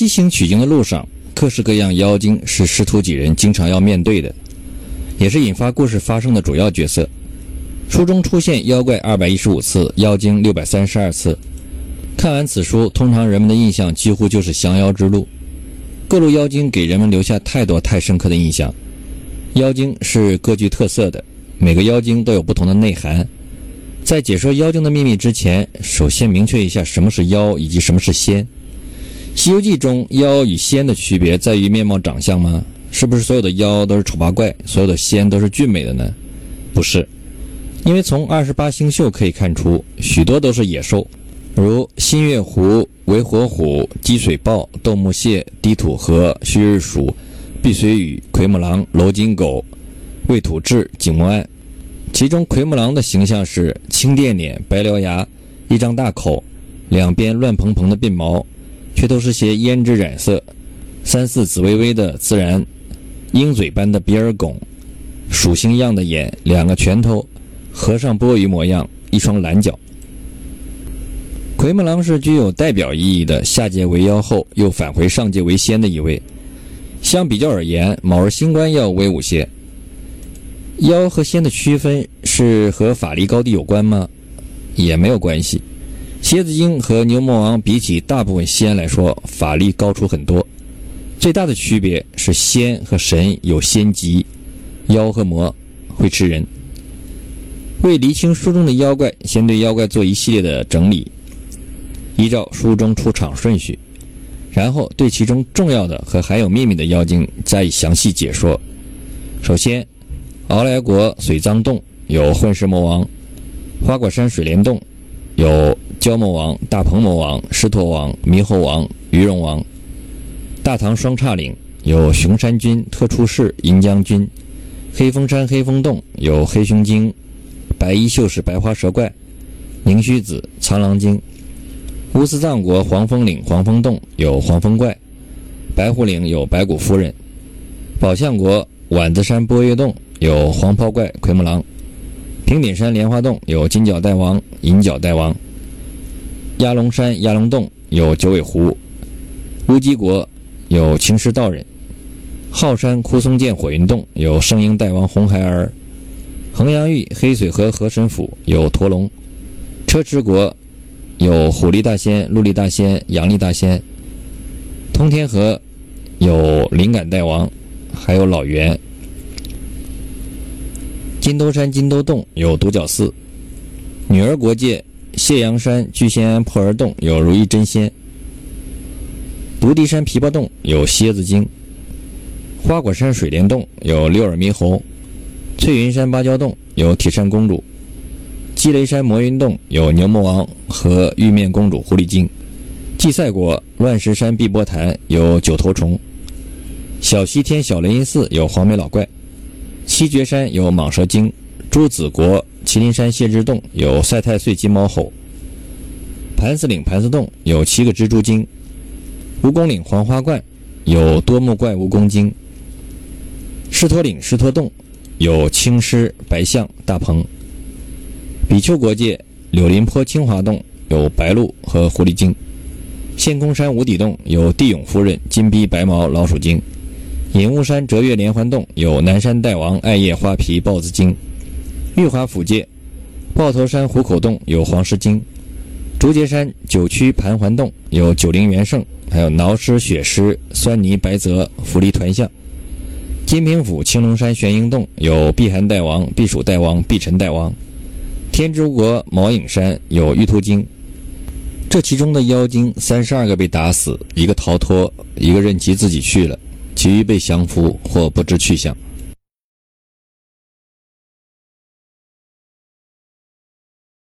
西行取经的路上，各式各样妖精是师徒几人经常要面对的，也是引发故事发生的主要角色。书中出现妖怪二百一十五次，妖精六百三十二次。看完此书，通常人们的印象几乎就是降妖之路。各路妖精给人们留下太多太深刻的印象。妖精是各具特色的，每个妖精都有不同的内涵。在解说妖精的秘密之前，首先明确一下什么是妖以及什么是仙。《西游记》中妖与仙的区别在于面貌长相吗？是不是所有的妖都是丑八怪，所有的仙都是俊美的呢？不是，因为从二十八星宿可以看出，许多都是野兽。如新月狐、为火虎、积水豹、斗木蟹、低土河、旭日鼠、碧水羽、奎木狼、楼金狗、魏土雉、景木案。其中，奎木狼的形象是青电脸、白獠牙、一张大口，两边乱蓬蓬的鬓毛，却都是些胭脂染色，三四紫微微的自然，鹰嘴般的鼻儿拱，鼠星样的眼，两个拳头，和尚钵盂模样，一双蓝脚。奎木狼是具有代表意义的，下界为妖后又返回上界为仙的一位。相比较而言，卯日星官要威武些。妖和仙的区分是和法力高低有关吗？也没有关系。蝎子精和牛魔王比起大部分仙来说，法力高出很多。最大的区别是仙和神有仙籍，妖和魔会吃人。为厘清书中的妖怪，先对妖怪做一系列的整理。依照书中出场顺序，然后对其中重要的和含有秘密的妖精加以详细解说。首先，敖莱国水脏洞有混世魔王，花果山水帘洞有蛟魔王、大鹏魔王、狮驼王、猕猴王、鱼龙王；大唐双叉岭有熊山君、特出世、银将军；黑风山黑风洞有黑熊精、白衣秀士、白花蛇怪、宁虚子、苍狼精。乌斯藏国黄风岭黄风洞有黄风怪，白虎岭有白骨夫人，宝象国碗子山波月洞有黄袍怪奎木狼，平顶山莲花洞有金角大王银角大王，鸭龙山鸭龙洞有九尾狐，乌鸡国有青狮道人，浩山枯松涧火云洞有圣婴大王红孩儿，衡阳域黑水河河神府有驼龙，车迟国。有虎力大仙、鹿力大仙、羊力大仙。通天河有灵感大王，还有老袁。金兜山金兜洞有独角寺。女儿国界谢阳山聚仙庵破儿洞有如意真仙。独敌山琵琶洞有蝎子精。花果山水帘洞有六耳猕猴。翠云山芭蕉洞有铁扇公主。积雷山魔云洞有牛魔王和玉面公主狐狸精，祭赛国乱石山碧波潭有九头虫，小西天小雷音寺有黄眉老怪，七绝山有蟒蛇精，朱子国麒麟山谢之洞有赛太岁金毛猴，盘丝岭盘丝洞有七个蜘蛛精，蜈蚣岭黄花冠有多目怪蜈蚣精，狮驼岭狮驼洞有青狮白象大鹏。比丘国界柳林坡清华洞有白鹿和狐狸精，仙空山无底洞有地涌夫人金逼白毛老鼠精，隐雾山折月连环洞有南山大王艾叶花皮豹子精，玉华府界豹头山虎口洞有黄狮精，竹节山九曲盘桓洞有九灵元圣，还有挠狮血狮酸泥白泽福利团象，金平府青龙山玄鹰洞有避寒大王避暑大王避尘大王。天竺国毛影山有玉兔精，这其中的妖精三十二个被打死，一个逃脱，一个任其自己去了，其余被降服或不知去向。